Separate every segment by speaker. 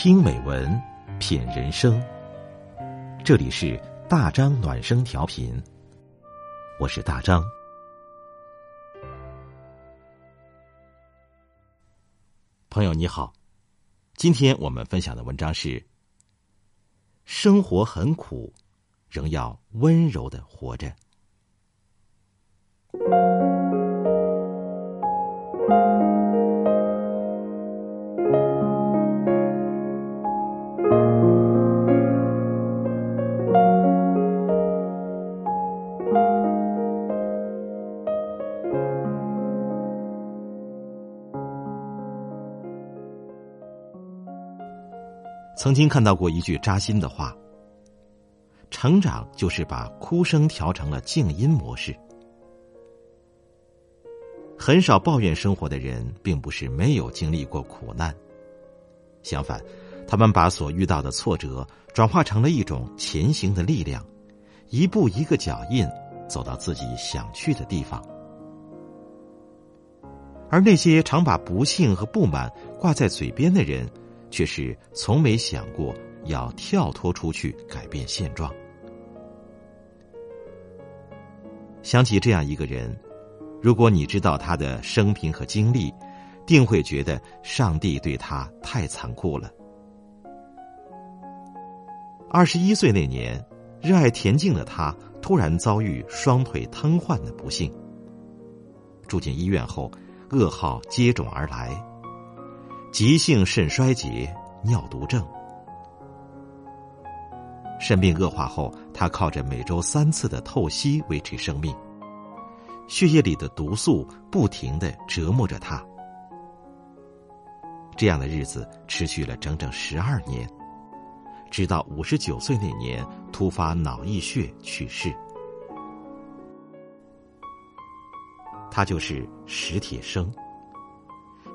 Speaker 1: 听美文，品人生。这里是大张暖声调频，我是大张。朋友你好，今天我们分享的文章是：生活很苦，仍要温柔的活着。曾经看到过一句扎心的话：“成长就是把哭声调成了静音模式。”很少抱怨生活的人，并不是没有经历过苦难，相反，他们把所遇到的挫折转化成了一种前行的力量，一步一个脚印，走到自己想去的地方。而那些常把不幸和不满挂在嘴边的人，却是从没想过要跳脱出去改变现状。想起这样一个人，如果你知道他的生平和经历，定会觉得上帝对他太残酷了。二十一岁那年，热爱田径的他突然遭遇双腿瘫痪的不幸，住进医院后，噩耗接踵而来。急性肾衰竭、尿毒症，肾病恶化后，他靠着每周三次的透析维持生命。血液里的毒素不停的折磨着他，这样的日子持续了整整十二年，直到五十九岁那年突发脑溢血去世。他就是史铁生。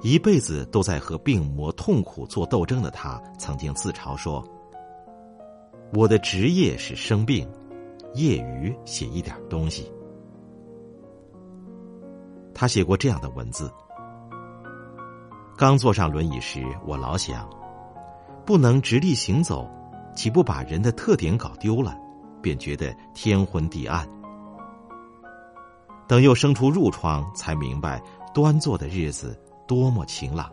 Speaker 1: 一辈子都在和病魔痛苦做斗争的他，曾经自嘲说：“我的职业是生病，业余写一点东西。”他写过这样的文字：“刚坐上轮椅时，我老想，不能直立行走，岂不把人的特点搞丢了？便觉得天昏地暗。等又生出褥疮，才明白端坐的日子。”多么晴朗！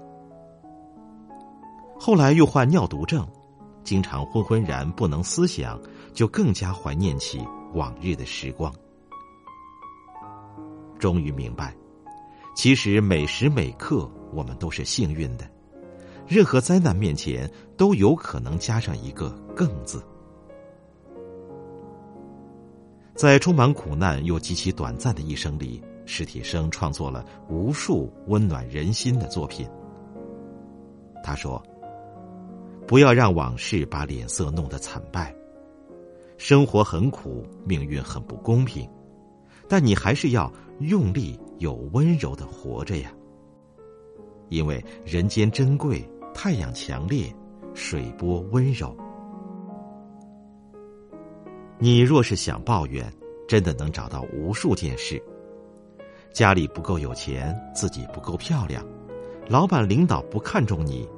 Speaker 1: 后来又患尿毒症，经常昏昏然不能思想，就更加怀念起往日的时光。终于明白，其实每时每刻我们都是幸运的，任何灾难面前都有可能加上一个“更”字。在充满苦难又极其短暂的一生里。史铁生创作了无数温暖人心的作品。他说：“不要让往事把脸色弄得惨败。生活很苦，命运很不公平，但你还是要用力有温柔的活着呀。因为人间珍贵，太阳强烈，水波温柔。你若是想抱怨，真的能找到无数件事。”家里不够有钱，自己不够漂亮，老板领导不看重你，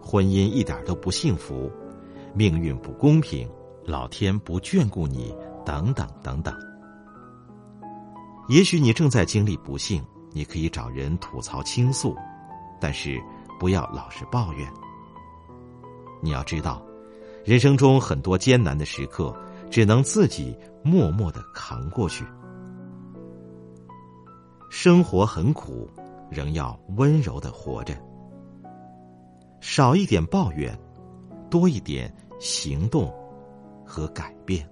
Speaker 1: 婚姻一点都不幸福，命运不公平，老天不眷顾你，等等等等。也许你正在经历不幸，你可以找人吐槽倾诉，但是不要老是抱怨。你要知道，人生中很多艰难的时刻，只能自己默默的扛过去。生活很苦，仍要温柔的活着。少一点抱怨，多一点行动和改变。